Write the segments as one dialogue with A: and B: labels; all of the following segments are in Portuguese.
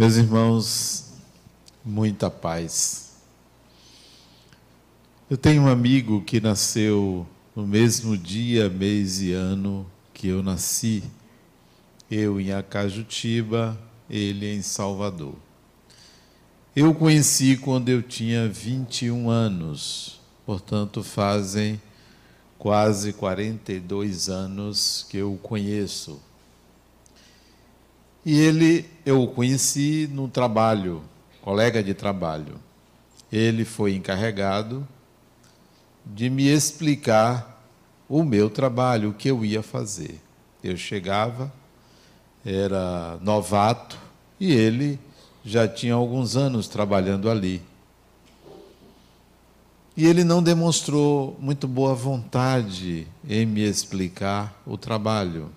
A: Meus irmãos, muita paz. Eu tenho um amigo que nasceu no mesmo dia, mês e ano que eu nasci. Eu em Acajutiba, ele em Salvador. Eu o conheci quando eu tinha 21 anos, portanto, fazem quase 42 anos que eu o conheço. E ele, eu o conheci no trabalho, colega de trabalho. Ele foi encarregado de me explicar o meu trabalho, o que eu ia fazer. Eu chegava, era novato, e ele já tinha alguns anos trabalhando ali. E ele não demonstrou muito boa vontade em me explicar o trabalho.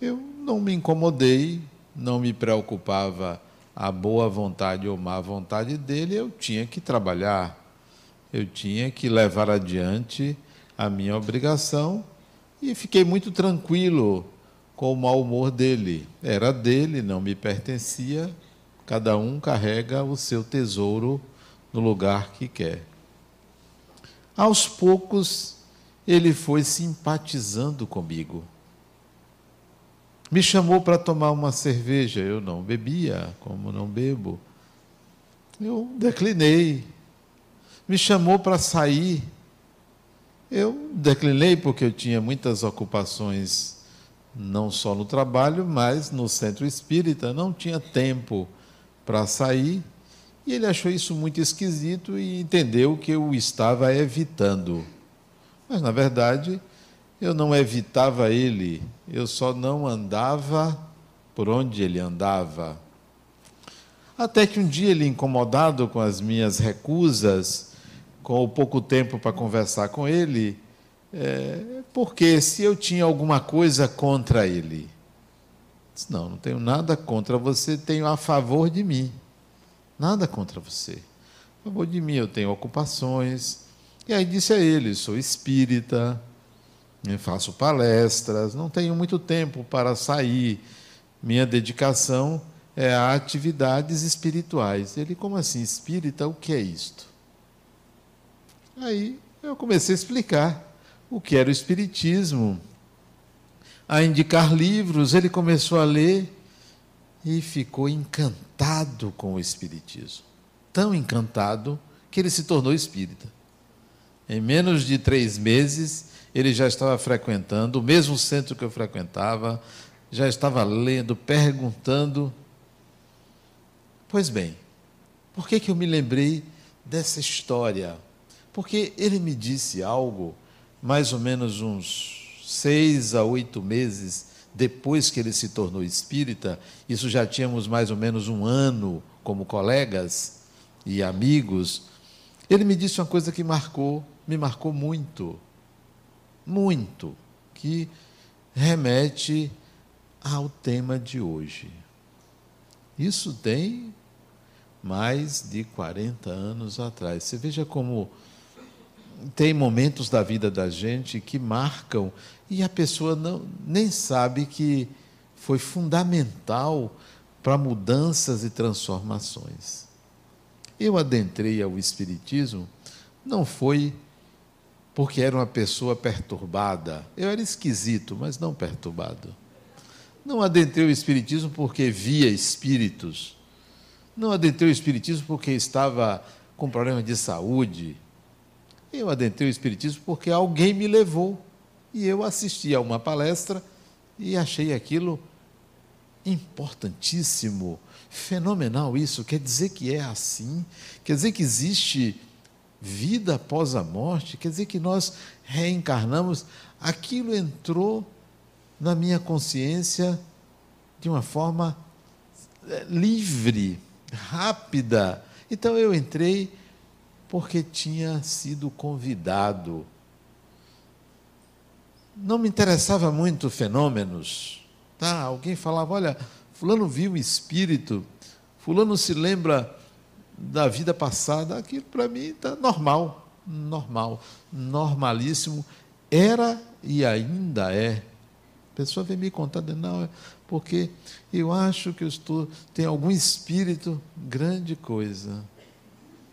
A: Eu não me incomodei, não me preocupava a boa vontade ou má vontade dele, eu tinha que trabalhar, eu tinha que levar adiante a minha obrigação e fiquei muito tranquilo com o mau humor dele. Era dele, não me pertencia, cada um carrega o seu tesouro no lugar que quer. Aos poucos, ele foi simpatizando comigo me chamou para tomar uma cerveja, eu não bebia, como não bebo. Eu declinei. Me chamou para sair. Eu declinei porque eu tinha muitas ocupações, não só no trabalho, mas no centro espírita. Não tinha tempo para sair. E ele achou isso muito esquisito e entendeu que eu estava evitando. Mas, na verdade, eu não evitava ele, eu só não andava por onde ele andava. Até que um dia ele, incomodado com as minhas recusas, com o pouco tempo para conversar com ele, é, porque se eu tinha alguma coisa contra ele, disse, não, não tenho nada contra você, tenho a favor de mim. Nada contra você. A favor de mim, eu tenho ocupações. E aí disse a ele: sou espírita, faço palestras, não tenho muito tempo para sair. Minha dedicação é a atividades espirituais. Ele, como assim, espírita, o que é isto? Aí eu comecei a explicar o que era o espiritismo, a indicar livros, ele começou a ler e ficou encantado com o espiritismo. Tão encantado que ele se tornou espírita. Em menos de três meses, ele já estava frequentando o mesmo centro que eu frequentava, já estava lendo, perguntando. Pois bem, por que, que eu me lembrei dessa história? Porque ele me disse algo, mais ou menos uns seis a oito meses depois que ele se tornou espírita, isso já tínhamos mais ou menos um ano como colegas e amigos. Ele me disse uma coisa que marcou, me marcou muito muito, que remete ao tema de hoje. Isso tem mais de 40 anos atrás. Você veja como tem momentos da vida da gente que marcam e a pessoa não, nem sabe que foi fundamental para mudanças e transformações. Eu adentrei ao Espiritismo, não foi porque era uma pessoa perturbada. Eu era esquisito, mas não perturbado. Não adentrei o Espiritismo porque via espíritos. Não adentrei o Espiritismo porque estava com problemas de saúde. Eu adentrei o Espiritismo porque alguém me levou. E eu assisti a uma palestra e achei aquilo importantíssimo, fenomenal isso. Quer dizer que é assim? Quer dizer que existe vida após a morte, quer dizer que nós reencarnamos, aquilo entrou na minha consciência de uma forma eh, livre, rápida. Então eu entrei porque tinha sido convidado. Não me interessava muito fenômenos. Tá? Alguém falava, olha, fulano viu um espírito, fulano se lembra da vida passada, aquilo para mim está normal, normal, normalíssimo. Era e ainda é A pessoa vem me contar, não, é porque eu acho que eu estou, tem algum espírito, grande coisa.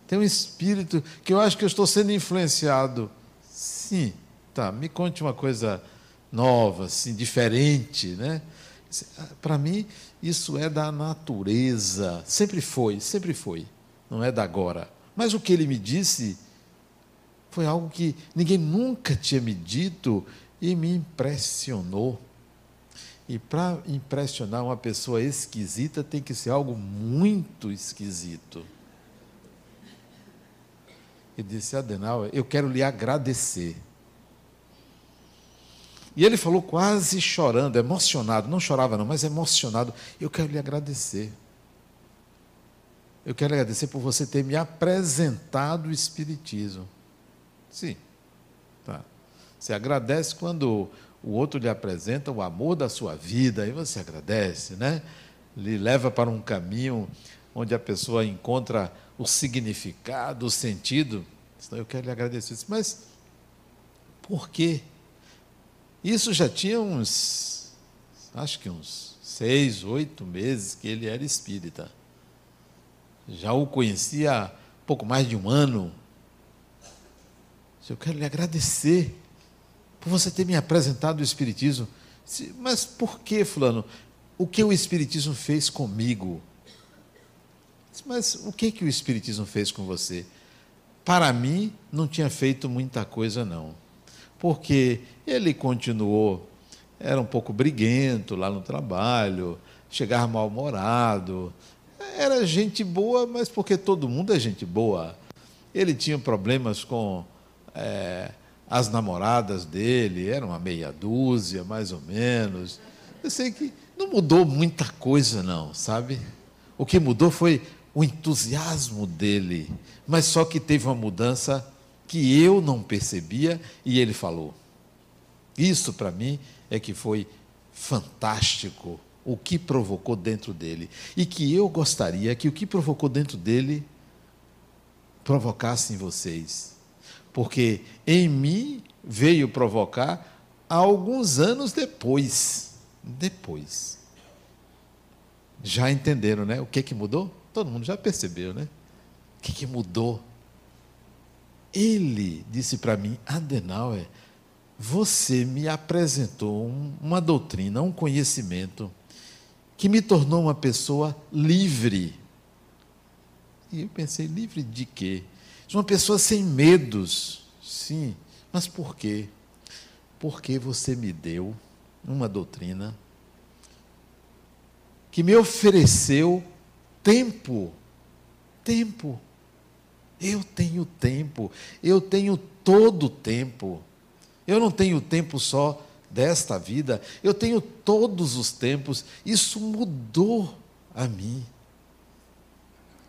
A: Tem um espírito que eu acho que eu estou sendo influenciado. Sim, tá, me conte uma coisa nova, assim, diferente, né? Para mim, isso é da natureza. Sempre foi, sempre foi. Não é da agora. Mas o que ele me disse foi algo que ninguém nunca tinha me dito e me impressionou. E para impressionar uma pessoa esquisita tem que ser algo muito esquisito. E disse, Adenauer, eu quero lhe agradecer. E ele falou quase chorando, emocionado, não chorava não, mas emocionado. Eu quero lhe agradecer. Eu quero agradecer por você ter me apresentado o Espiritismo. Sim. Tá. Você agradece quando o outro lhe apresenta o amor da sua vida, aí você agradece, né? Lhe leva para um caminho onde a pessoa encontra o significado, o sentido. Então eu quero lhe agradecer. Mas por quê? Isso já tinha uns, acho que uns seis, oito meses que ele era espírita. Já o conhecia há pouco mais de um ano. Eu quero lhe agradecer por você ter me apresentado o Espiritismo. Mas por que, Fulano? O que o Espiritismo fez comigo? Mas o que, que o Espiritismo fez com você? Para mim, não tinha feito muita coisa, não. Porque ele continuou, era um pouco briguento lá no trabalho, chegava mal-humorado. Era gente boa, mas porque todo mundo é gente boa. Ele tinha problemas com é, as namoradas dele, eram uma meia dúzia, mais ou menos. Eu sei que não mudou muita coisa, não, sabe? O que mudou foi o entusiasmo dele, mas só que teve uma mudança que eu não percebia e ele falou. Isso para mim é que foi fantástico o que provocou dentro dele e que eu gostaria que o que provocou dentro dele provocasse em vocês porque em mim veio provocar alguns anos depois. Depois. Já entenderam, né? O que que mudou? Todo mundo já percebeu, né? O que que mudou? Ele disse para mim, Adenauer, você me apresentou uma doutrina, um conhecimento que me tornou uma pessoa livre. E eu pensei, livre de quê? uma pessoa sem medos. Sim, mas por quê? Porque você me deu uma doutrina que me ofereceu tempo. Tempo. Eu tenho tempo. Eu tenho todo o tempo. Eu não tenho tempo só desta vida, eu tenho todos os tempos. Isso mudou a mim.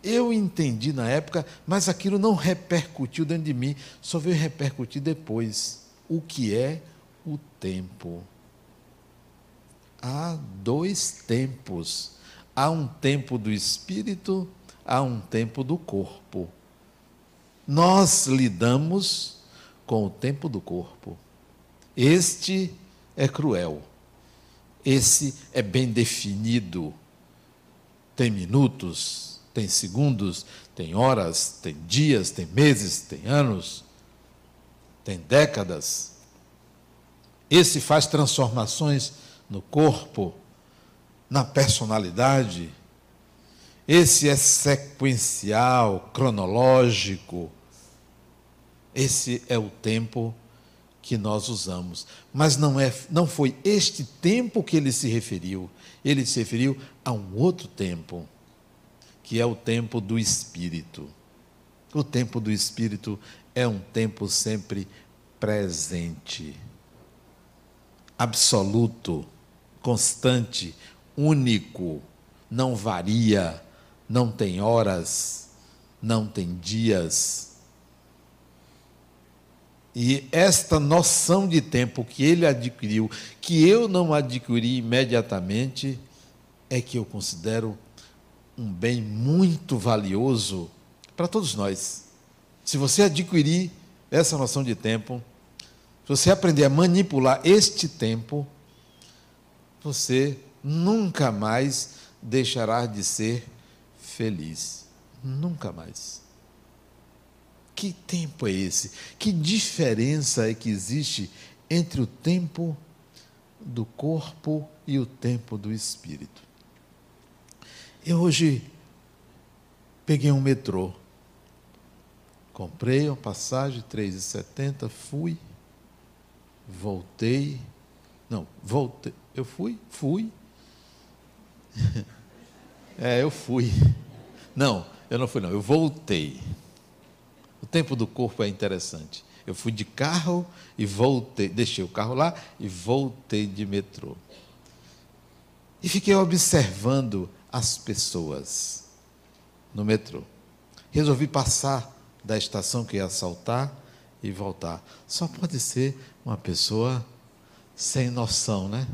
A: Eu entendi na época, mas aquilo não repercutiu dentro de mim, só veio repercutir depois. O que é o tempo? Há dois tempos. Há um tempo do espírito, há um tempo do corpo. Nós lidamos com o tempo do corpo. Este é cruel. Esse é bem definido. Tem minutos, tem segundos, tem horas, tem dias, tem meses, tem anos, tem décadas. Esse faz transformações no corpo, na personalidade. Esse é sequencial, cronológico. Esse é o tempo que nós usamos. Mas não, é, não foi este tempo que ele se referiu. Ele se referiu a um outro tempo que é o tempo do Espírito. O tempo do Espírito é um tempo sempre presente, absoluto, constante, único, não varia, não tem horas, não tem dias. E esta noção de tempo que ele adquiriu, que eu não adquiri imediatamente, é que eu considero um bem muito valioso para todos nós. Se você adquirir essa noção de tempo, se você aprender a manipular este tempo, você nunca mais deixará de ser feliz. Nunca mais. Que tempo é esse? Que diferença é que existe entre o tempo do corpo e o tempo do espírito? Eu hoje peguei um metrô. Comprei uma passagem, R$ 3,70, fui, voltei. Não, voltei. Eu fui? Fui. é, eu fui. Não, eu não fui, não. Eu voltei. O tempo do corpo é interessante. Eu fui de carro e voltei, deixei o carro lá e voltei de metrô. E fiquei observando as pessoas no metrô. Resolvi passar da estação que ia saltar e voltar. Só pode ser uma pessoa sem noção, né?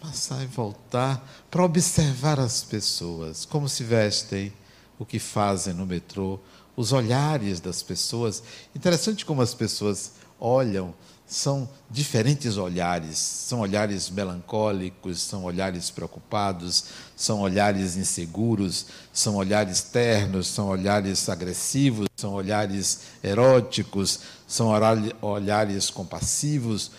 A: Passar e voltar para observar as pessoas, como se vestem, o que fazem no metrô, os olhares das pessoas. Interessante como as pessoas olham são diferentes olhares. São olhares melancólicos, são olhares preocupados, são olhares inseguros, são olhares ternos, são olhares agressivos, são olhares eróticos, são olhares compassivos.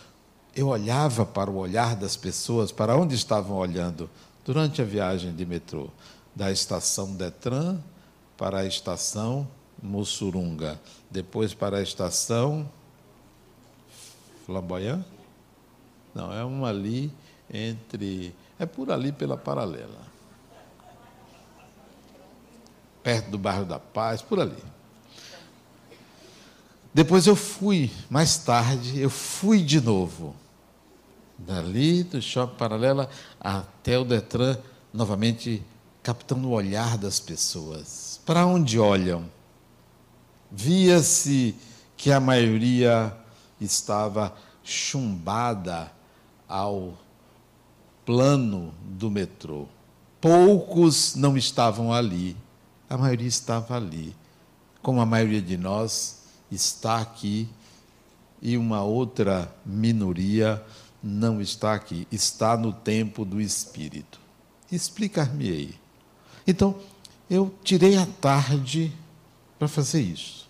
A: Eu olhava para o olhar das pessoas, para onde estavam olhando durante a viagem de metrô, da estação Detran para a estação Mussurunga, depois para a estação Flamboyant? Não, é uma ali entre. É por ali pela paralela. Perto do bairro da Paz, por ali. Depois eu fui, mais tarde, eu fui de novo. Dali do shopping paralela até o Detran, novamente captando o olhar das pessoas. Para onde olham? Via-se que a maioria estava chumbada ao plano do metrô. Poucos não estavam ali, a maioria estava ali. Como a maioria de nós está aqui e uma outra minoria não está aqui, está no tempo do espírito. Explicar-me-ei. Então, eu tirei a tarde para fazer isso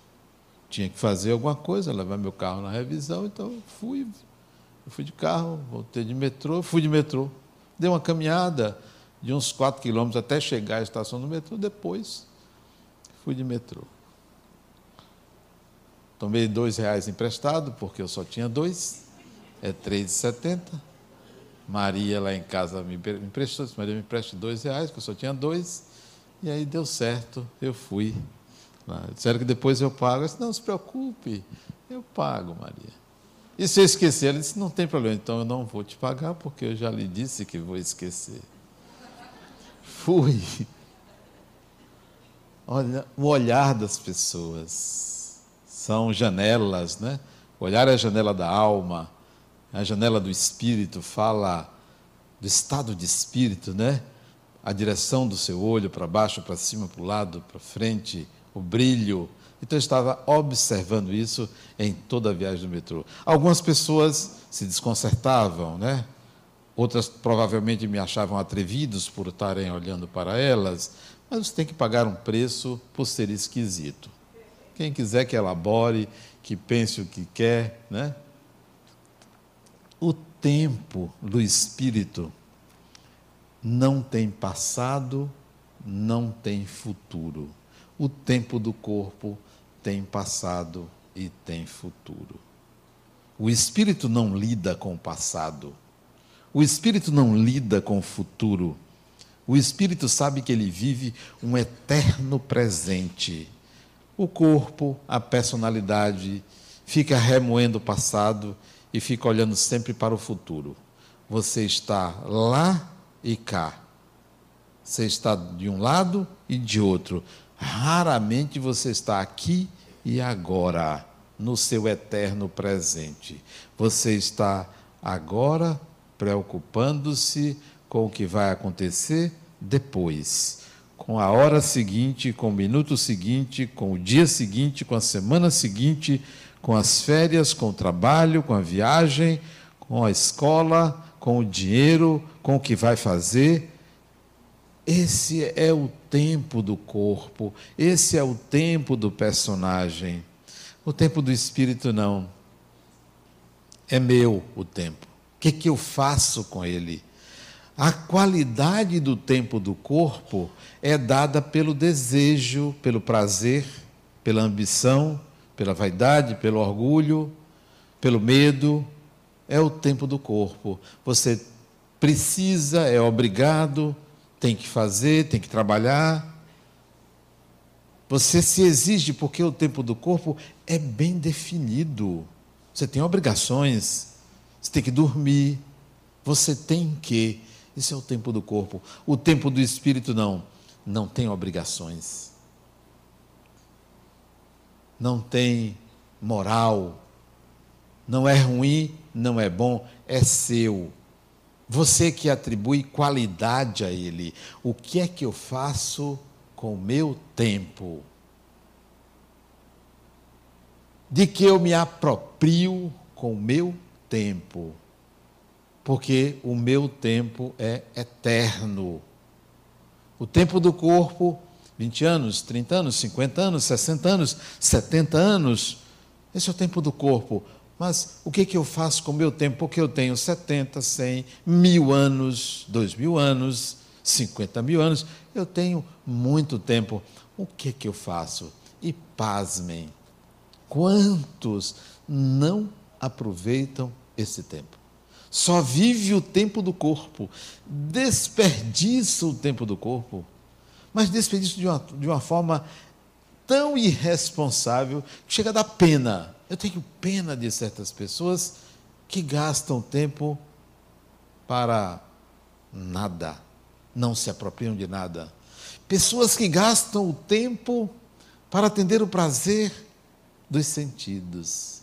A: tinha que fazer alguma coisa, levar meu carro na revisão, então fui, eu fui de carro, voltei de metrô, fui de metrô. Dei uma caminhada de uns 4 quilômetros até chegar à estação do metrô, depois fui de metrô. Tomei dois reais emprestado, porque eu só tinha dois, é três setenta. Maria lá em casa me emprestou, Maria me empreste dois reais, que eu só tinha dois, e aí deu certo, eu fui Disseram que depois eu pago. Eu disse, não se preocupe, eu pago, Maria. E se eu esquecer, ela disse, não tem problema, então eu não vou te pagar, porque eu já lhe disse que vou esquecer. Fui. Olha, o olhar das pessoas são janelas, né? O olhar é a janela da alma, é a janela do espírito, fala do estado de espírito, né? A direção do seu olho para baixo, para cima, para o lado, para frente, o brilho. Então eu estava observando isso em toda a viagem do metrô. Algumas pessoas se desconcertavam, né? Outras provavelmente me achavam atrevidos por estarem olhando para elas, mas você tem que pagar um preço por ser esquisito. Quem quiser que elabore, que pense o que quer, né? O tempo do espírito não tem passado, não tem futuro o tempo do corpo tem passado e tem futuro. O espírito não lida com o passado. O espírito não lida com o futuro. O espírito sabe que ele vive um eterno presente. O corpo, a personalidade, fica remoendo o passado e fica olhando sempre para o futuro. Você está lá e cá. Você está de um lado e de outro. Raramente você está aqui e agora, no seu eterno presente. Você está agora preocupando-se com o que vai acontecer depois, com a hora seguinte, com o minuto seguinte, com o dia seguinte, com a semana seguinte, com as férias, com o trabalho, com a viagem, com a escola, com o dinheiro, com o que vai fazer. Esse é o tempo do corpo, esse é o tempo do personagem. O tempo do espírito não. É meu o tempo. O que, que eu faço com ele? A qualidade do tempo do corpo é dada pelo desejo, pelo prazer, pela ambição, pela vaidade, pelo orgulho, pelo medo. É o tempo do corpo. Você precisa, é obrigado, tem que fazer, tem que trabalhar. Você se exige porque o tempo do corpo é bem definido. Você tem obrigações, você tem que dormir, você tem que. Esse é o tempo do corpo. O tempo do espírito não. Não tem obrigações. Não tem moral. Não é ruim, não é bom, é seu. Você que atribui qualidade a ele. O que é que eu faço com o meu tempo? De que eu me aproprio com o meu tempo? Porque o meu tempo é eterno. O tempo do corpo, 20 anos, 30 anos, 50 anos, 60 anos, 70 anos, esse é o tempo do corpo. Mas o que, que eu faço com o meu tempo? Porque eu tenho 70, 100, mil anos, dois mil anos, 50 mil anos, eu tenho muito tempo. O que, que eu faço? E pasmem, quantos não aproveitam esse tempo? Só vive o tempo do corpo, desperdiça o tempo do corpo, mas desperdiça de uma, de uma forma tão irresponsável que chega a dar pena eu tenho pena de certas pessoas que gastam tempo para nada, não se apropriam de nada. Pessoas que gastam o tempo para atender o prazer dos sentidos,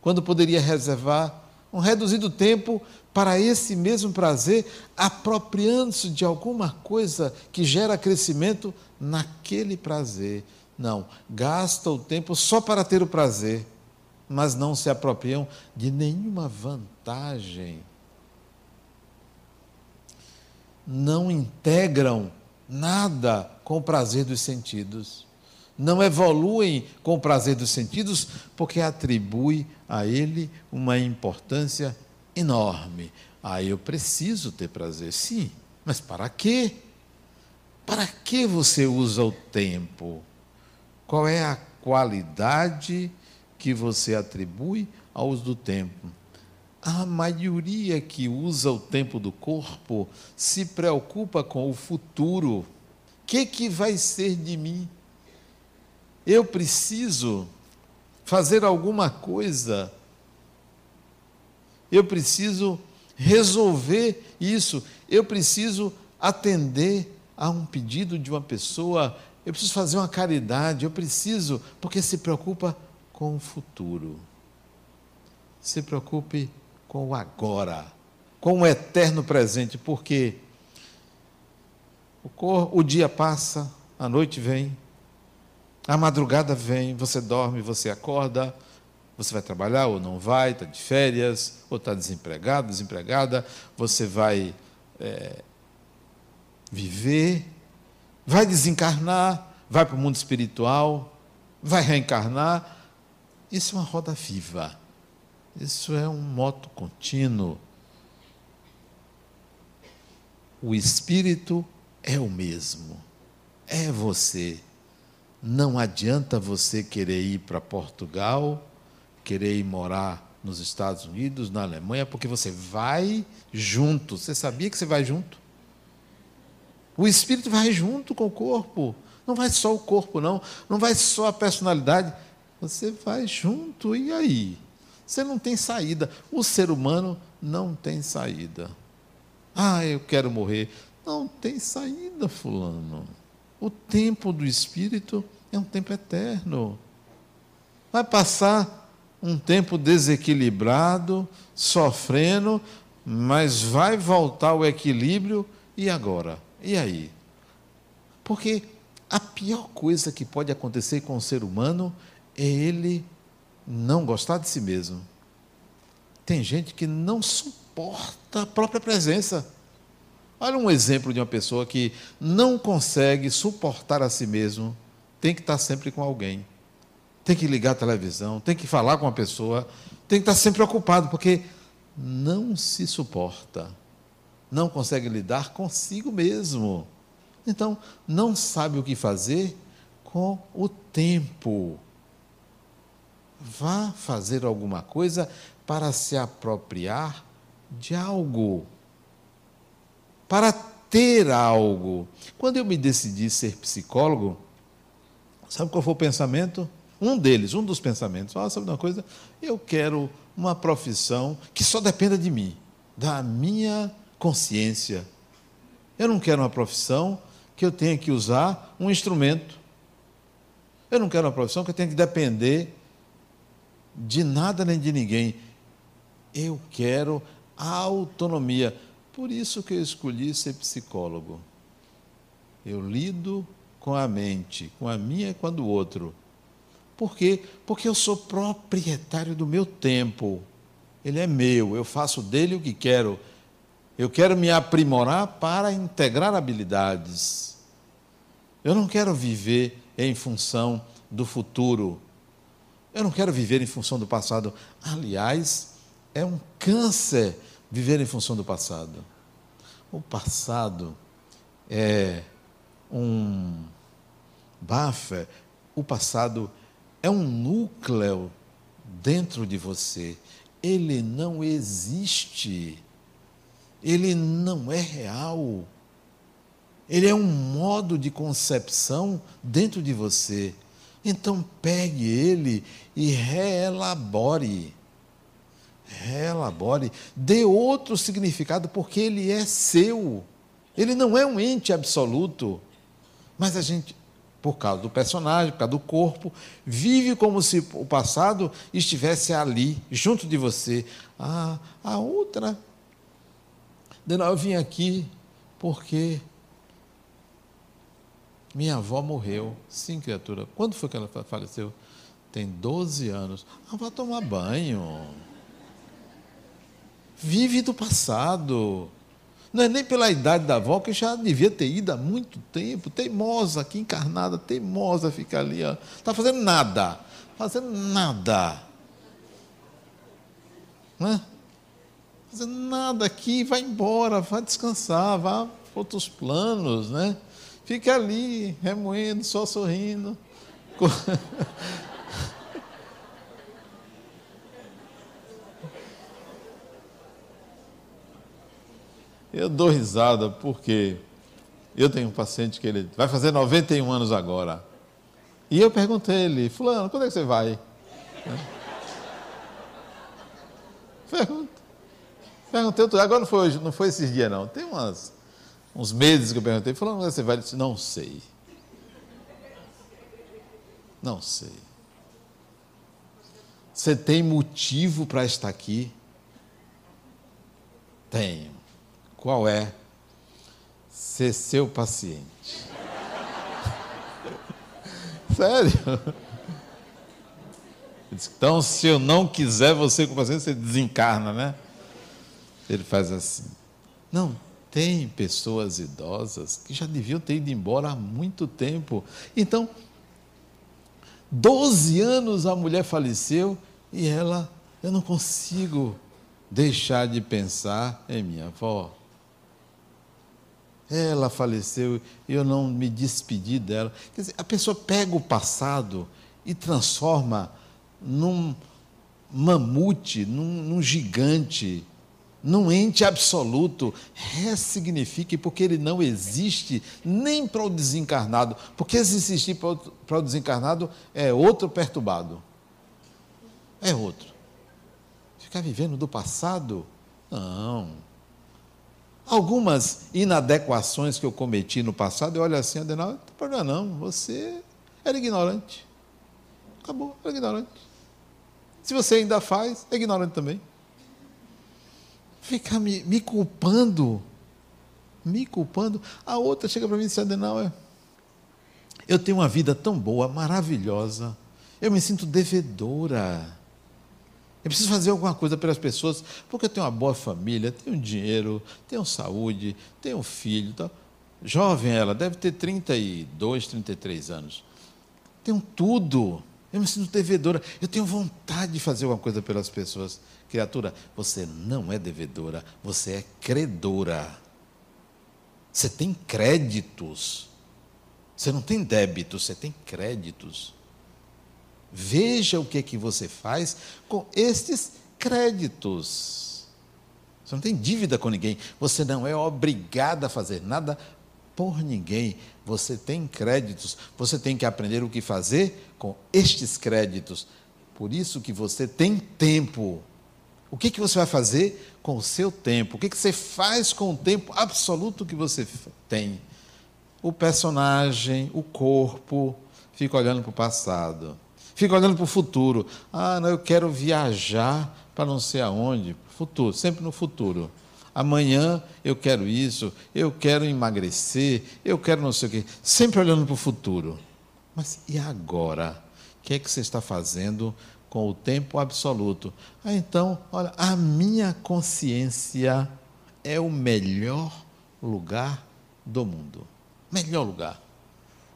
A: quando poderia reservar um reduzido tempo para esse mesmo prazer, apropriando-se de alguma coisa que gera crescimento naquele prazer. Não, gasta o tempo só para ter o prazer mas não se apropriam de nenhuma vantagem. Não integram nada com o prazer dos sentidos. Não evoluem com o prazer dos sentidos, porque atribui a ele uma importância enorme. Ah, eu preciso ter prazer, sim, mas para quê? Para que você usa o tempo? Qual é a qualidade que você atribui ao uso do tempo. A maioria que usa o tempo do corpo se preocupa com o futuro. O que, que vai ser de mim? Eu preciso fazer alguma coisa. Eu preciso resolver isso. Eu preciso atender a um pedido de uma pessoa. Eu preciso fazer uma caridade. Eu preciso, porque se preocupa com o futuro. Se preocupe com o agora, com o eterno presente, porque o, cor, o dia passa, a noite vem, a madrugada vem, você dorme, você acorda, você vai trabalhar ou não vai, está de férias, ou está desempregado, desempregada, você vai é, viver, vai desencarnar, vai para o mundo espiritual, vai reencarnar, isso é uma roda viva. Isso é um moto contínuo. O espírito é o mesmo. É você. Não adianta você querer ir para Portugal, querer ir morar nos Estados Unidos, na Alemanha, porque você vai junto. Você sabia que você vai junto? O espírito vai junto com o corpo. Não vai só o corpo, não. Não vai só a personalidade você vai junto, e aí? Você não tem saída. O ser humano não tem saída. Ah, eu quero morrer. Não tem saída, Fulano. O tempo do espírito é um tempo eterno. Vai passar um tempo desequilibrado, sofrendo, mas vai voltar ao equilíbrio e agora? E aí? Porque a pior coisa que pode acontecer com o ser humano é ele não gostar de si mesmo. Tem gente que não suporta suporta a própria presença. Olha um exemplo de uma pessoa que não consegue suportar a si mesmo, tem que estar sempre com alguém, tem que ligar a televisão, tem que falar com uma pessoa, tem que estar sempre ocupado, porque não se suporta, não consegue lidar consigo mesmo. Então, não sabe o que fazer com o tempo. Vá fazer alguma coisa para se apropriar de algo, para ter algo. Quando eu me decidi ser psicólogo, sabe qual foi o pensamento? Um deles, um dos pensamentos. Ah, sabe uma coisa? Eu quero uma profissão que só dependa de mim, da minha consciência. Eu não quero uma profissão que eu tenha que usar um instrumento. Eu não quero uma profissão que eu tenha que depender de nada nem de ninguém. Eu quero autonomia. Por isso que eu escolhi ser psicólogo. Eu lido com a mente, com a minha e com a do outro. Por quê? Porque eu sou proprietário do meu tempo. Ele é meu, eu faço dele o que quero. Eu quero me aprimorar para integrar habilidades. Eu não quero viver em função do futuro. Eu não quero viver em função do passado. Aliás, é um câncer viver em função do passado. O passado é um bafé, o passado é um núcleo dentro de você. Ele não existe. Ele não é real. Ele é um modo de concepção dentro de você. Então pegue ele e reelabore. Reelabore, dê outro significado, porque ele é seu. Ele não é um ente absoluto. Mas a gente por causa do personagem, por causa do corpo, vive como se o passado estivesse ali, junto de você. Ah, a outra. Eu vim aqui porque minha avó morreu. Sim, criatura. Quando foi que ela faleceu? Tem 12 anos. Ah, vai tomar banho. Vive do passado. Não é nem pela idade da avó, que já devia ter ido há muito tempo, teimosa, aqui encarnada, teimosa, fica ali, ó. Está fazendo nada. Fazendo nada. Né? Fazendo nada aqui, vai embora, vai descansar, vá para outros planos, né? Fica ali, remoendo, só sorrindo. Eu dou risada porque eu tenho um paciente que ele vai fazer 91 anos agora. E eu perguntei ele, fulano, quando é que você vai? Pergunta. Perguntei outro agora não foi hoje, não foi esses dias não. Tem umas, uns meses que eu perguntei, é que você vai? Disse, não sei. Não sei. Você tem motivo para estar aqui? Tenho. Qual é? Ser seu paciente. Sério? Então, se eu não quiser você com paciente, você desencarna, né? Ele faz assim. Não, tem pessoas idosas que já deviam ter ido embora há muito tempo. Então, 12 anos a mulher faleceu e ela, eu não consigo deixar de pensar em minha avó. Ela faleceu e eu não me despedi dela. Quer dizer, a pessoa pega o passado e transforma num mamute, num, num gigante, num ente absoluto. Ressignifique, porque ele não existe nem para o desencarnado. Porque se existir para o desencarnado, é outro perturbado. É outro. Ficar vivendo do passado? Não algumas inadequações que eu cometi no passado, eu olho assim, Adenal, não tem problema não, você era ignorante. Acabou, era ignorante. Se você ainda faz, é ignorante também. Ficar me, me culpando, me culpando. A outra chega para mim e diz, Adenal, é, eu tenho uma vida tão boa, maravilhosa, eu me sinto devedora. Eu preciso fazer alguma coisa pelas pessoas, porque eu tenho uma boa família, tenho dinheiro, tenho saúde, tenho filho. Tal. Jovem ela, deve ter 32, 33 anos. Tenho tudo. Eu me sinto devedora. Eu tenho vontade de fazer alguma coisa pelas pessoas. Criatura, você não é devedora, você é credora. Você tem créditos. Você não tem débitos, você tem créditos. Veja o que é que você faz com estes créditos. Você não tem dívida com ninguém, você não é obrigado a fazer nada por ninguém. Você tem créditos, você tem que aprender o que fazer com estes créditos. Por isso que você tem tempo. O que, que você vai fazer com o seu tempo? O que, que você faz com o tempo absoluto que você tem? O personagem, o corpo, fica olhando para o passado, fica olhando para o futuro. Ah, não, eu quero viajar para não sei aonde. Futuro, sempre no futuro. Amanhã eu quero isso, eu quero emagrecer, eu quero não sei o quê. Sempre olhando para o futuro. Mas e agora? O que é que você está fazendo com o tempo absoluto. Ah, então, olha, a minha consciência é o melhor lugar do mundo. Melhor lugar.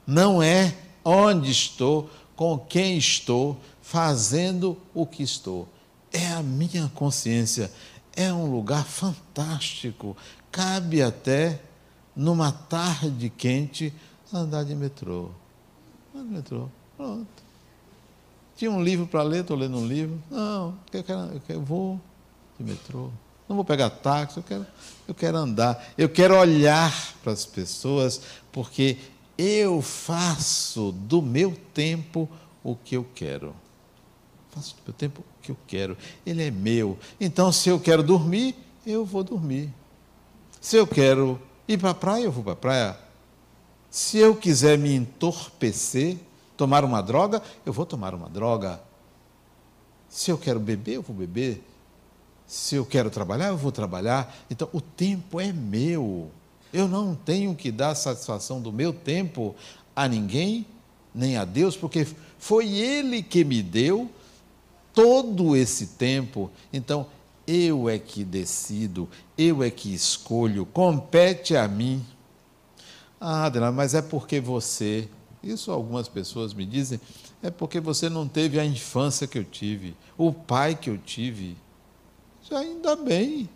A: Não é onde estou, com quem estou, fazendo o que estou. É a minha consciência. É um lugar fantástico. Cabe até, numa tarde quente, andar de metrô. Andar de metrô. Pronto. Tinha um livro para ler, estou lendo um livro. Não, eu, quero, eu, quero, eu vou de metrô. Não vou pegar táxi, eu quero, eu quero andar. Eu quero olhar para as pessoas, porque eu faço do meu tempo o que eu quero. Faço meu tempo o que eu quero. Ele é meu. Então, se eu quero dormir, eu vou dormir. Se eu quero ir para a praia, eu vou para a praia. Se eu quiser me entorpecer, tomar uma droga, eu vou tomar uma droga. Se eu quero beber, eu vou beber. Se eu quero trabalhar, eu vou trabalhar. Então, o tempo é meu. Eu não tenho que dar satisfação do meu tempo a ninguém, nem a Deus, porque foi Ele que me deu todo esse tempo. Então, eu é que decido, eu é que escolho, compete a mim. Ah, Adriana, mas é porque você isso algumas pessoas me dizem, é porque você não teve a infância que eu tive, o pai que eu tive. Isso ainda bem,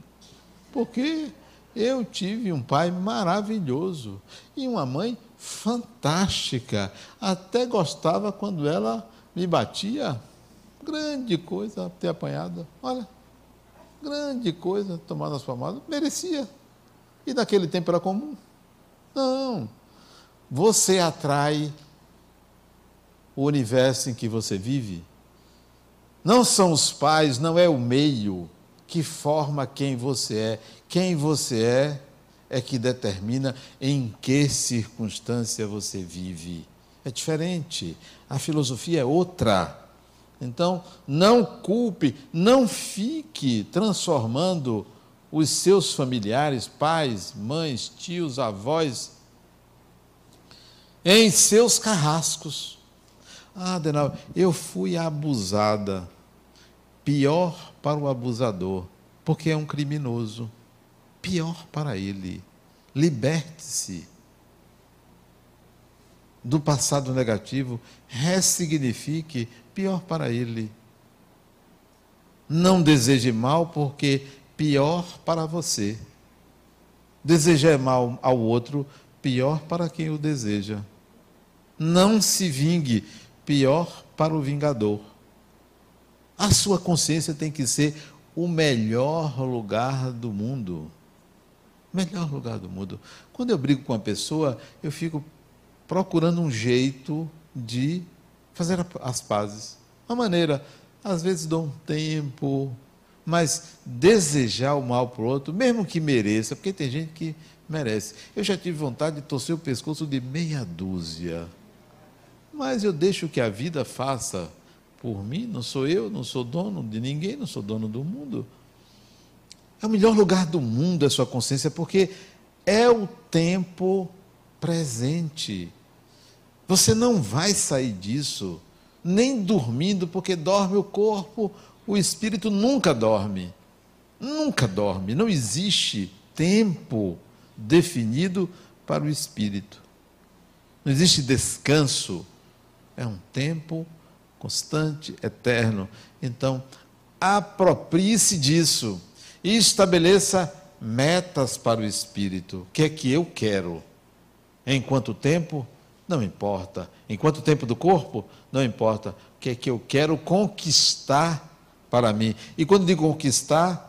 A: porque eu tive um pai maravilhoso e uma mãe fantástica. Até gostava quando ela me batia. Grande coisa ter apanhado. Olha, grande coisa tomar nas palmadas. Merecia. E naquele tempo era comum. Não, você atrai o universo em que você vive. Não são os pais, não é o meio que forma quem você é. Quem você é é que determina em que circunstância você vive. É diferente. A filosofia é outra. Então, não culpe, não fique transformando os seus familiares, pais, mães, tios, avós, em seus carrascos. Ah, Adenal, eu fui abusada. Pior para o abusador, porque é um criminoso. Pior para ele. Liberte-se do passado negativo, ressignifique, pior para ele. Não deseje mal, porque pior para você. Desejar mal ao outro, pior para quem o deseja. Não se vingue, pior para o vingador. A sua consciência tem que ser o melhor lugar do mundo. Melhor lugar do mundo. Quando eu brigo com uma pessoa, eu fico procurando um jeito de fazer as pazes. Uma maneira, às vezes dou um tempo, mas desejar o mal para o outro, mesmo que mereça, porque tem gente que merece. Eu já tive vontade de torcer o pescoço de meia dúzia. Mas eu deixo que a vida faça por mim, não sou eu, não sou dono de ninguém, não sou dono do mundo. É o melhor lugar do mundo a sua consciência, porque é o tempo presente. Você não vai sair disso, nem dormindo, porque dorme o corpo, O espírito nunca dorme. Nunca dorme. Não existe tempo definido para o espírito. Não existe descanso. É um tempo constante, eterno. Então, aproprie-se disso e estabeleça metas para o espírito. O que é que eu quero? Em quanto tempo? Não importa. Em quanto tempo do corpo? Não importa. O que é que eu quero conquistar para mim? E quando digo conquistar,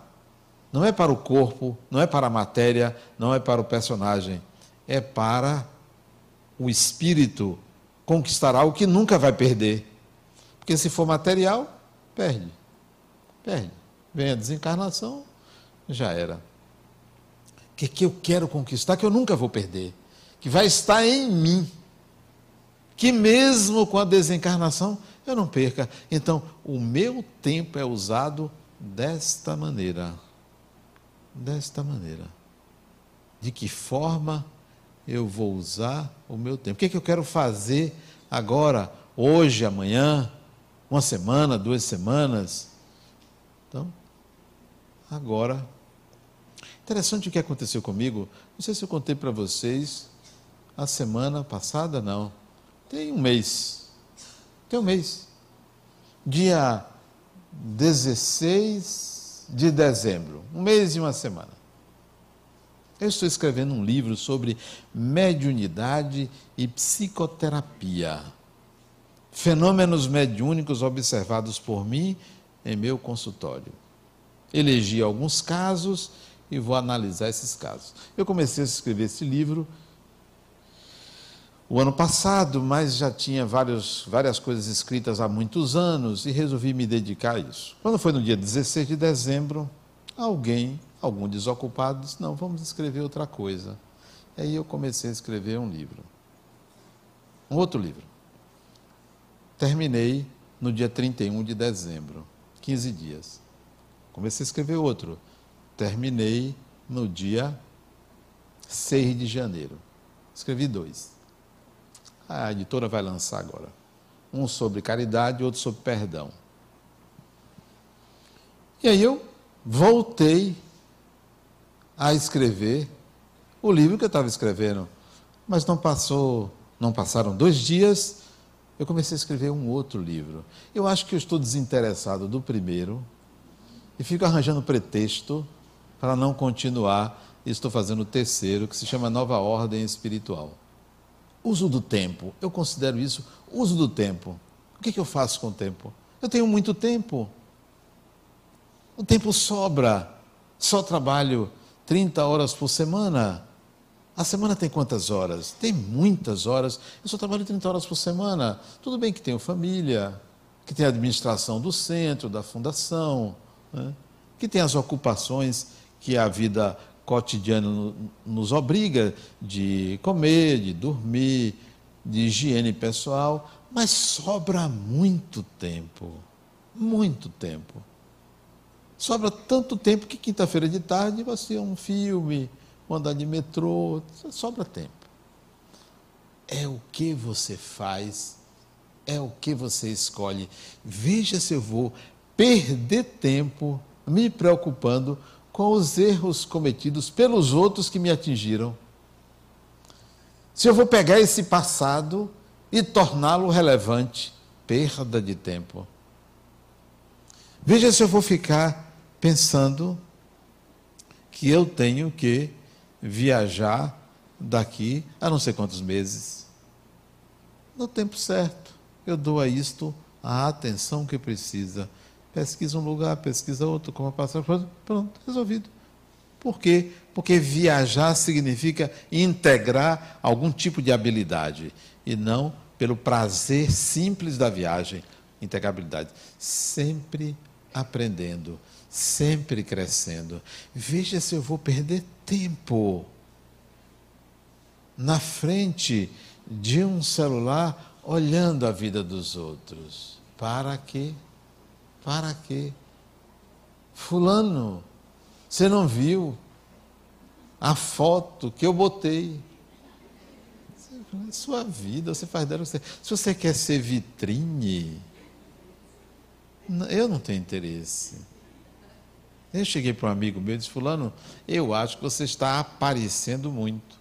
A: não é para o corpo, não é para a matéria, não é para o personagem, é para o espírito conquistar algo que nunca vai perder. Porque se for material, perde. Perde. Vem a desencarnação, já era. O que, que eu quero conquistar que eu nunca vou perder? Que vai estar em mim. Que mesmo com a desencarnação eu não perca. Então, o meu tempo é usado desta maneira. Desta maneira. De que forma eu vou usar o meu tempo? O que, é que eu quero fazer agora, hoje, amanhã, uma semana, duas semanas? Então, agora. Interessante o que aconteceu comigo. Não sei se eu contei para vocês a semana passada, não. Tem um mês. Tem um mês. Dia 16 de dezembro. Um mês e uma semana. Eu estou escrevendo um livro sobre mediunidade e psicoterapia. Fenômenos mediúnicos observados por mim em meu consultório. Elegi alguns casos e vou analisar esses casos. Eu comecei a escrever esse livro o ano passado, mas já tinha vários, várias coisas escritas há muitos anos e resolvi me dedicar a isso. Quando foi no dia 16 de dezembro, alguém, algum desocupado, disse: Não, vamos escrever outra coisa. E aí eu comecei a escrever um livro. Um outro livro. Terminei no dia 31 de dezembro, 15 dias. Comecei a escrever outro. Terminei no dia 6 de janeiro. Escrevi dois. A editora vai lançar agora. Um sobre caridade e outro sobre perdão. E aí eu voltei a escrever o livro que eu estava escrevendo. Mas não passou, não passaram dois dias, eu comecei a escrever um outro livro. Eu acho que eu estou desinteressado do primeiro e fico arranjando pretexto para não continuar. E estou fazendo o terceiro, que se chama Nova Ordem Espiritual. Uso do tempo, eu considero isso uso do tempo. O que, que eu faço com o tempo? Eu tenho muito tempo. O tempo sobra. Só trabalho 30 horas por semana. A semana tem quantas horas? Tem muitas horas. Eu só trabalho 30 horas por semana. Tudo bem que tenho família, que tem a administração do centro, da fundação, né? que tem as ocupações que a vida cotidiana nos obriga de comer, de dormir, de higiene pessoal, mas sobra muito tempo. Muito tempo. Sobra tanto tempo que quinta-feira de tarde você é um filme, andar de metrô, sobra tempo. É o que você faz, é o que você escolhe. Veja se eu vou perder tempo me preocupando com os erros cometidos pelos outros que me atingiram. Se eu vou pegar esse passado e torná-lo relevante, perda de tempo. Veja se eu vou ficar pensando que eu tenho que viajar daqui a não sei quantos meses. No tempo certo, eu dou a isto a atenção que precisa pesquisa um lugar, pesquisa outro, como passar, pronto, resolvido. Por quê? Porque viajar significa integrar algum tipo de habilidade e não pelo prazer simples da viagem. Integrabilidade. Sempre aprendendo, sempre crescendo. Veja se eu vou perder tempo na frente de um celular olhando a vida dos outros. Para quê? Para quê? Fulano, você não viu a foto que eu botei? É sua vida, você faz dela. Você, se você quer ser vitrine, Eu não tenho interesse. Eu cheguei para um amigo meu e disse: Fulano, eu acho que você está aparecendo muito.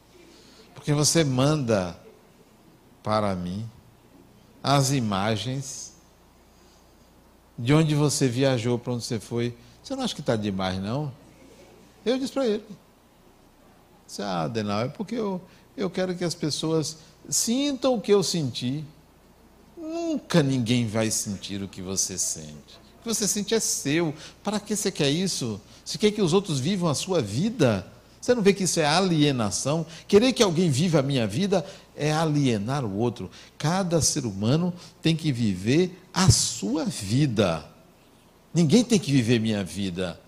A: Porque você manda para mim as imagens de onde você viajou, para onde você foi. Você não acha que está demais, não? Eu disse para ele. Disse, ah, Denal, é porque eu, eu quero que as pessoas sintam o que eu senti. Nunca ninguém vai sentir o que você sente. O que você sente é seu. Para que você quer isso? Você quer que os outros vivam a sua vida? Você não vê que isso é alienação? Querer que alguém viva a minha vida é alienar o outro. Cada ser humano tem que viver a sua vida. Ninguém tem que viver minha vida.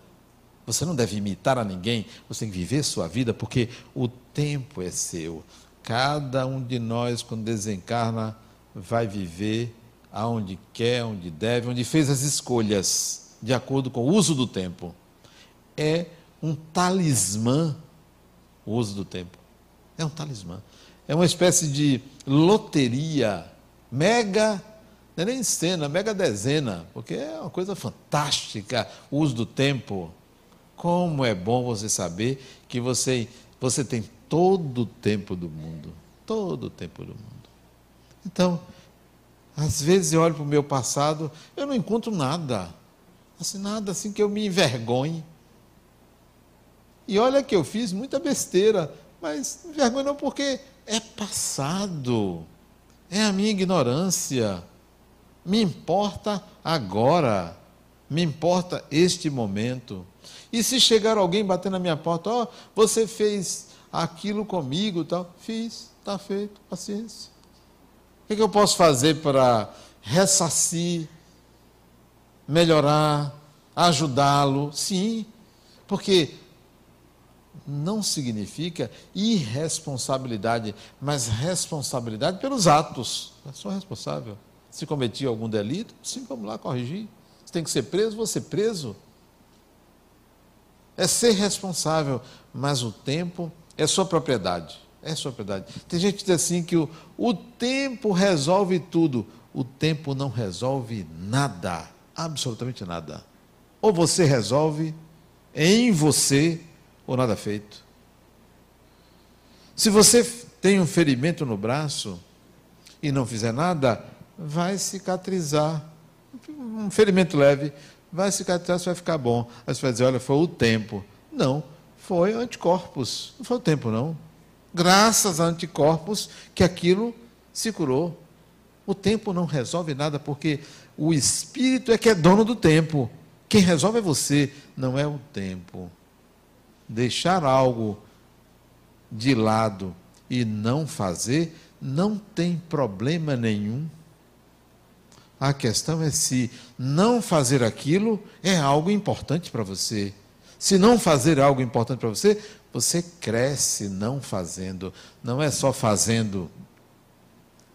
A: Você não deve imitar a ninguém, você tem que viver sua vida, porque o tempo é seu. Cada um de nós, quando desencarna, vai viver aonde quer, onde deve, onde fez as escolhas, de acordo com o uso do tempo. É um talismã o uso do tempo. É um talismã. É uma espécie de loteria, mega, não é nem cena, mega dezena, porque é uma coisa fantástica o uso do tempo. Como é bom você saber que você, você tem todo o tempo do mundo. Todo o tempo do mundo. Então, às vezes eu olho para o meu passado, eu não encontro nada. Assim, nada assim que eu me envergonhe. E olha que eu fiz muita besteira, mas vergonha não porque é passado. É a minha ignorância. Me importa agora. Me importa este momento. E se chegar alguém bater na minha porta, ó, oh, você fez aquilo comigo, tal, fiz, está feito, paciência. O que eu posso fazer para ressarcir, melhorar, ajudá-lo? Sim, porque não significa irresponsabilidade, mas responsabilidade pelos atos. Eu sou responsável. Se cometi algum delito, sim, vamos lá corrigir. Se tem que ser preso, vou ser preso. É ser responsável, mas o tempo é sua propriedade. É sua propriedade. Tem gente que diz assim que o, o tempo resolve tudo. O tempo não resolve nada. Absolutamente nada. Ou você resolve em você, ou nada feito. Se você tem um ferimento no braço e não fizer nada, vai cicatrizar. Um ferimento leve, vai cicatrizar, você vai ficar bom. Aí você vai dizer, olha, foi o tempo. Não, foi anticorpos. Não foi o tempo, não graças a anticorpos, que aquilo se curou. O tempo não resolve nada, porque o espírito é que é dono do tempo. Quem resolve é você, não é o tempo. Deixar algo de lado e não fazer não tem problema nenhum. A questão é se não fazer aquilo é algo importante para você. Se não fazer algo importante para você, você cresce não fazendo, não é só fazendo.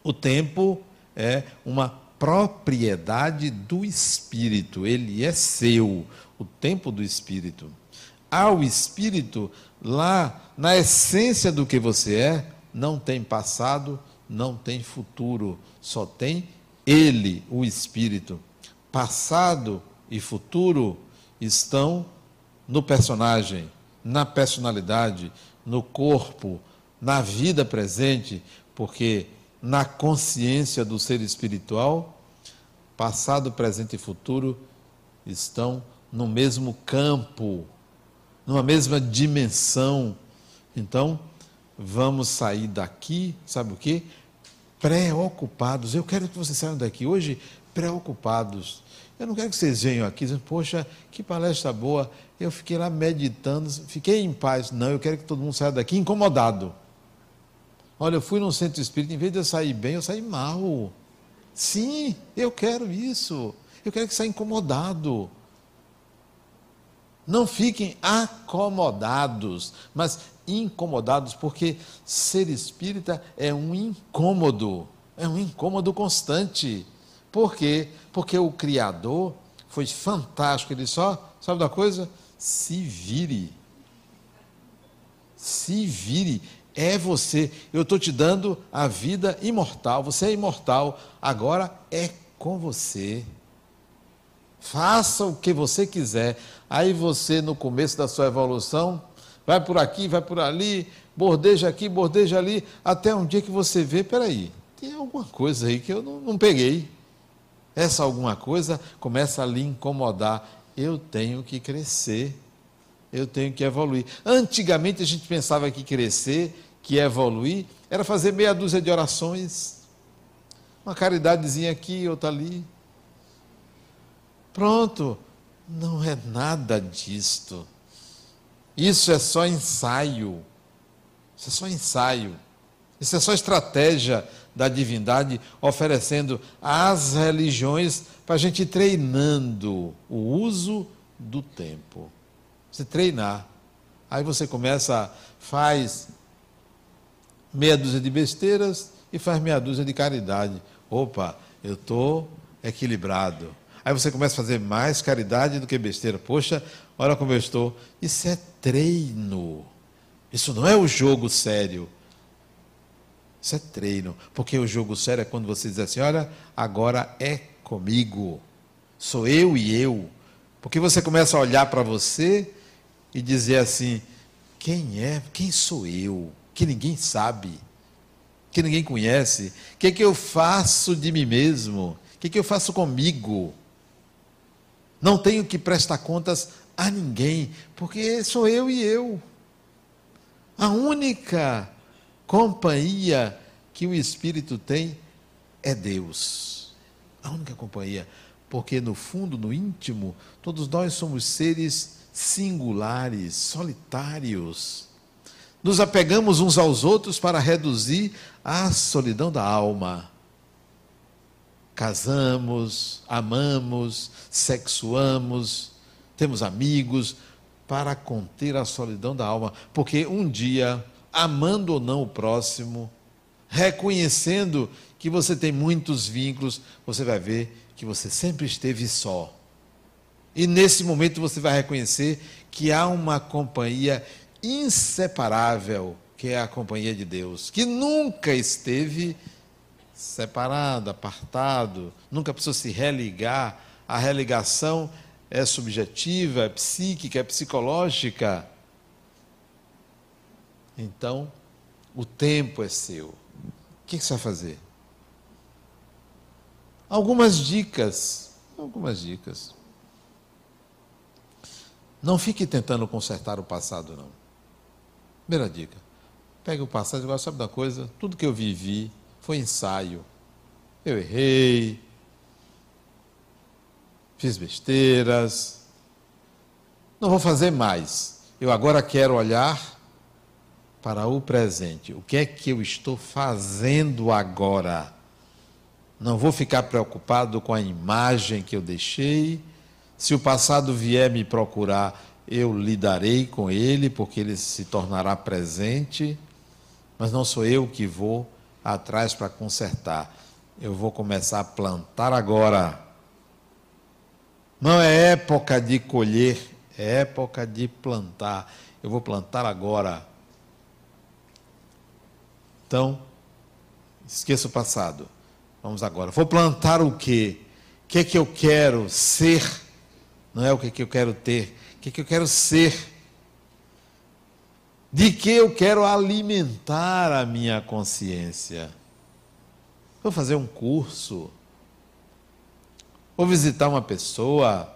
A: O tempo é uma propriedade do espírito, ele é seu, o tempo do espírito. Ao espírito, lá na essência do que você é, não tem passado, não tem futuro, só tem ele, o espírito. Passado e futuro estão no personagem na personalidade, no corpo, na vida presente, porque na consciência do ser espiritual, passado, presente e futuro estão no mesmo campo, numa mesma dimensão. Então, vamos sair daqui, sabe o quê? Preocupados. Eu quero que vocês saiam daqui hoje preocupados eu não quero que vocês venham aqui dizendo, poxa, que palestra boa. Eu fiquei lá meditando, fiquei em paz. Não, eu quero que todo mundo saia daqui incomodado. Olha, eu fui num centro espírita, em vez de eu sair bem, eu saí mal. Sim, eu quero isso. Eu quero que saia incomodado. Não fiquem acomodados, mas incomodados, porque ser espírita é um incômodo, é um incômodo constante. Por quê? Porque o Criador foi fantástico. Ele só, sabe da coisa? Se vire. Se vire. É você. Eu estou te dando a vida imortal. Você é imortal. Agora é com você. Faça o que você quiser. Aí você, no começo da sua evolução, vai por aqui, vai por ali, bordeja aqui, bordeja ali, até um dia que você vê, peraí, tem alguma coisa aí que eu não, não peguei. Essa alguma coisa começa a lhe incomodar. Eu tenho que crescer, eu tenho que evoluir. Antigamente a gente pensava que crescer, que evoluir, era fazer meia dúzia de orações, uma caridadezinha aqui, outra ali. Pronto, não é nada disto. Isso é só ensaio. Isso é só ensaio. Isso é só estratégia da divindade oferecendo às religiões para a gente treinando o uso do tempo. Você treinar. Aí você começa, faz meia dúzia de besteiras e faz meia dúzia de caridade. Opa, eu estou equilibrado. Aí você começa a fazer mais caridade do que besteira. Poxa, olha como eu estou. Isso é treino. Isso não é o jogo sério. Isso é treino. Porque o jogo sério é quando você diz assim: olha, agora é comigo. Sou eu e eu. Porque você começa a olhar para você e dizer assim: quem é? Quem sou eu? Que ninguém sabe. Que ninguém conhece. O que, é que eu faço de mim mesmo? O que, é que eu faço comigo? Não tenho que prestar contas a ninguém, porque sou eu e eu. A única companhia que o Espírito tem é Deus. A única companhia. Porque no fundo, no íntimo, todos nós somos seres singulares, solitários. Nos apegamos uns aos outros para reduzir a solidão da alma casamos, amamos, sexuamos, temos amigos, para conter a solidão da alma. Porque um dia, amando ou não o próximo, reconhecendo que você tem muitos vínculos, você vai ver que você sempre esteve só. E nesse momento você vai reconhecer que há uma companhia inseparável, que é a companhia de Deus, que nunca esteve separado, apartado, nunca precisou se religar. A religação é subjetiva, é psíquica, é psicológica. Então, o tempo é seu. O que você vai fazer? Algumas dicas. Algumas dicas. Não fique tentando consertar o passado, não. Primeira dica. Pegue o passado e agora sabe da coisa? Tudo que eu vivi, foi ensaio. Eu errei, fiz besteiras, não vou fazer mais. Eu agora quero olhar para o presente. O que é que eu estou fazendo agora? Não vou ficar preocupado com a imagem que eu deixei. Se o passado vier me procurar, eu lidarei com ele, porque ele se tornará presente. Mas não sou eu que vou atrás para consertar. Eu vou começar a plantar agora. Não é época de colher, é época de plantar. Eu vou plantar agora. Então, esqueça o passado. Vamos agora. Vou plantar o quê? O que é que eu quero ser? Não é o que, é que eu quero ter. O que é que eu quero ser? De que eu quero alimentar a minha consciência. Vou fazer um curso, vou visitar uma pessoa,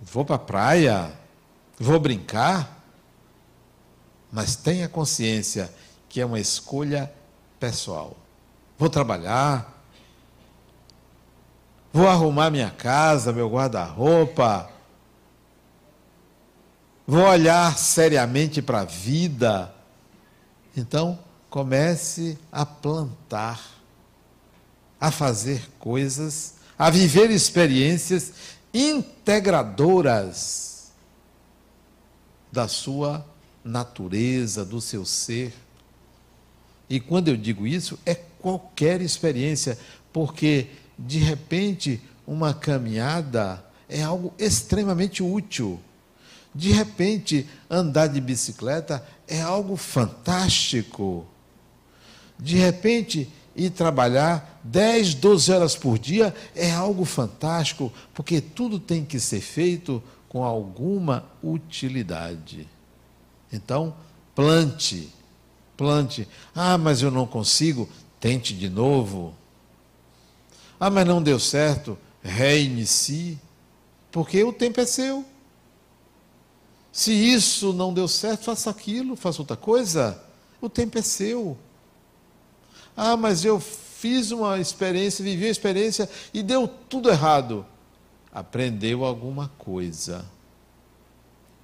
A: vou para a praia, vou brincar, mas tenha consciência que é uma escolha pessoal. Vou trabalhar, vou arrumar minha casa, meu guarda-roupa, vou olhar seriamente para a vida. Então, comece a plantar, a fazer coisas, a viver experiências integradoras da sua natureza, do seu ser. E quando eu digo isso, é qualquer experiência, porque de repente uma caminhada é algo extremamente útil. De repente, andar de bicicleta é algo fantástico. De repente, e trabalhar 10, 12 horas por dia é algo fantástico, porque tudo tem que ser feito com alguma utilidade. Então, plante, plante. Ah, mas eu não consigo. Tente de novo. Ah, mas não deu certo. Reinicie. Porque o tempo é seu. Se isso não deu certo, faça aquilo, faça outra coisa. O tempo é seu. Ah, mas eu fiz uma experiência, vivi uma experiência e deu tudo errado. Aprendeu alguma coisa.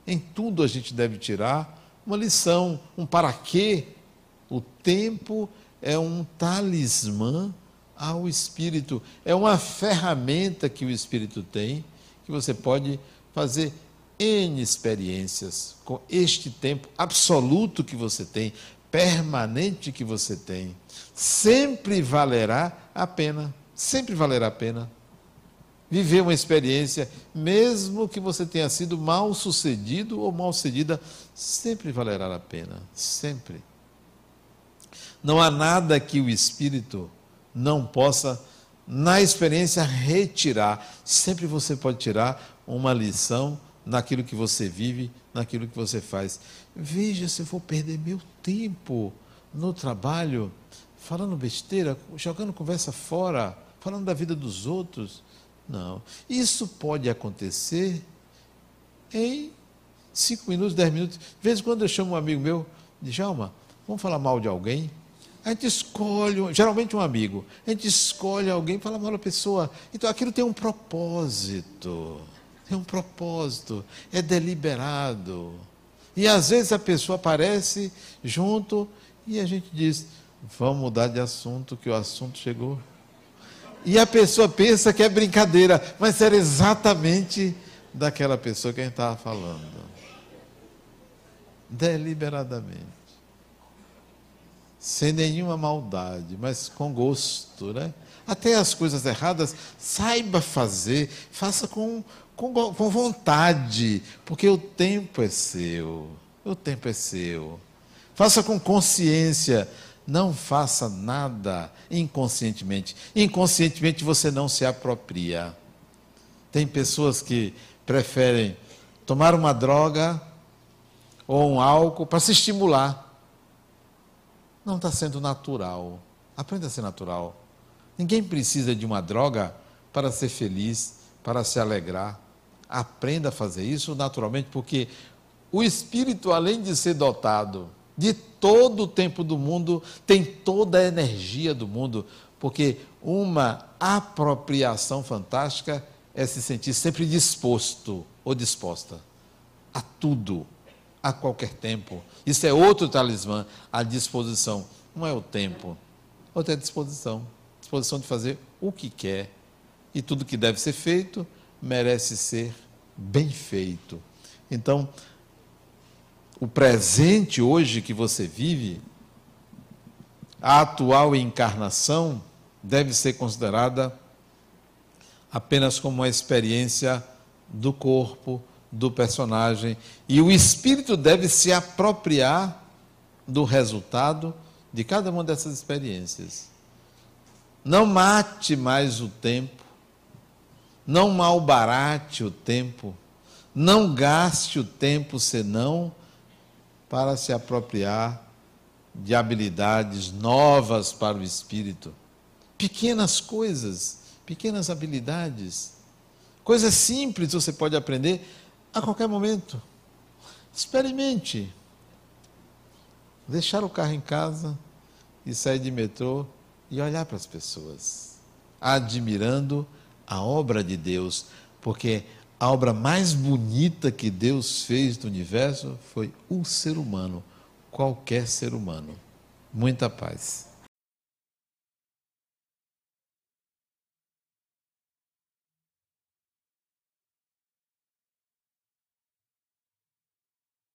A: Em tudo a gente deve tirar uma lição, um para quê. O tempo é um talismã ao espírito, é uma ferramenta que o espírito tem, que você pode fazer N experiências com este tempo absoluto que você tem, permanente que você tem. Sempre valerá a pena, sempre valerá a pena viver uma experiência, mesmo que você tenha sido mal sucedido ou mal sucedida, sempre valerá a pena, sempre. Não há nada que o espírito não possa, na experiência, retirar. Sempre você pode tirar uma lição naquilo que você vive, naquilo que você faz. Veja se eu vou perder meu tempo no trabalho, falando besteira, jogando conversa fora, falando da vida dos outros. Não. Isso pode acontecer em cinco minutos, dez minutos. De vez em quando eu chamo um amigo meu, de Jalma, vamos falar mal de alguém? A gente escolhe, geralmente um amigo, a gente escolhe alguém, fala mal da pessoa. Então aquilo tem um propósito. Tem um propósito, é deliberado. E às vezes a pessoa aparece junto e a gente diz: vamos mudar de assunto, que o assunto chegou e a pessoa pensa que é brincadeira, mas era exatamente daquela pessoa que a gente estava falando. Deliberadamente. Sem nenhuma maldade, mas com gosto, né? Até as coisas erradas, saiba fazer, faça com, com, com vontade, porque o tempo é seu. O tempo é seu. Faça com consciência não faça nada inconscientemente. Inconscientemente você não se apropria. Tem pessoas que preferem tomar uma droga ou um álcool para se estimular. Não está sendo natural. Aprenda a ser natural. Ninguém precisa de uma droga para ser feliz, para se alegrar. Aprenda a fazer isso naturalmente, porque o espírito, além de ser dotado de todo o tempo do mundo, tem toda a energia do mundo, porque uma apropriação fantástica é se sentir sempre disposto ou disposta a tudo, a qualquer tempo. Isso é outro talismã, a disposição. Não é o tempo, outra é a disposição. Disposição de fazer o que quer. E tudo que deve ser feito merece ser bem feito. Então, o presente hoje que você vive, a atual encarnação deve ser considerada apenas como uma experiência do corpo, do personagem, e o espírito deve se apropriar do resultado de cada uma dessas experiências. Não mate mais o tempo, não malbarate o tempo, não gaste o tempo senão para se apropriar de habilidades novas para o espírito. Pequenas coisas, pequenas habilidades, coisas simples você pode aprender a qualquer momento. Experimente. Deixar o carro em casa e sair de metrô e olhar para as pessoas, admirando a obra de Deus, porque a obra mais bonita que Deus fez no universo foi o ser humano, qualquer ser humano. Muita paz.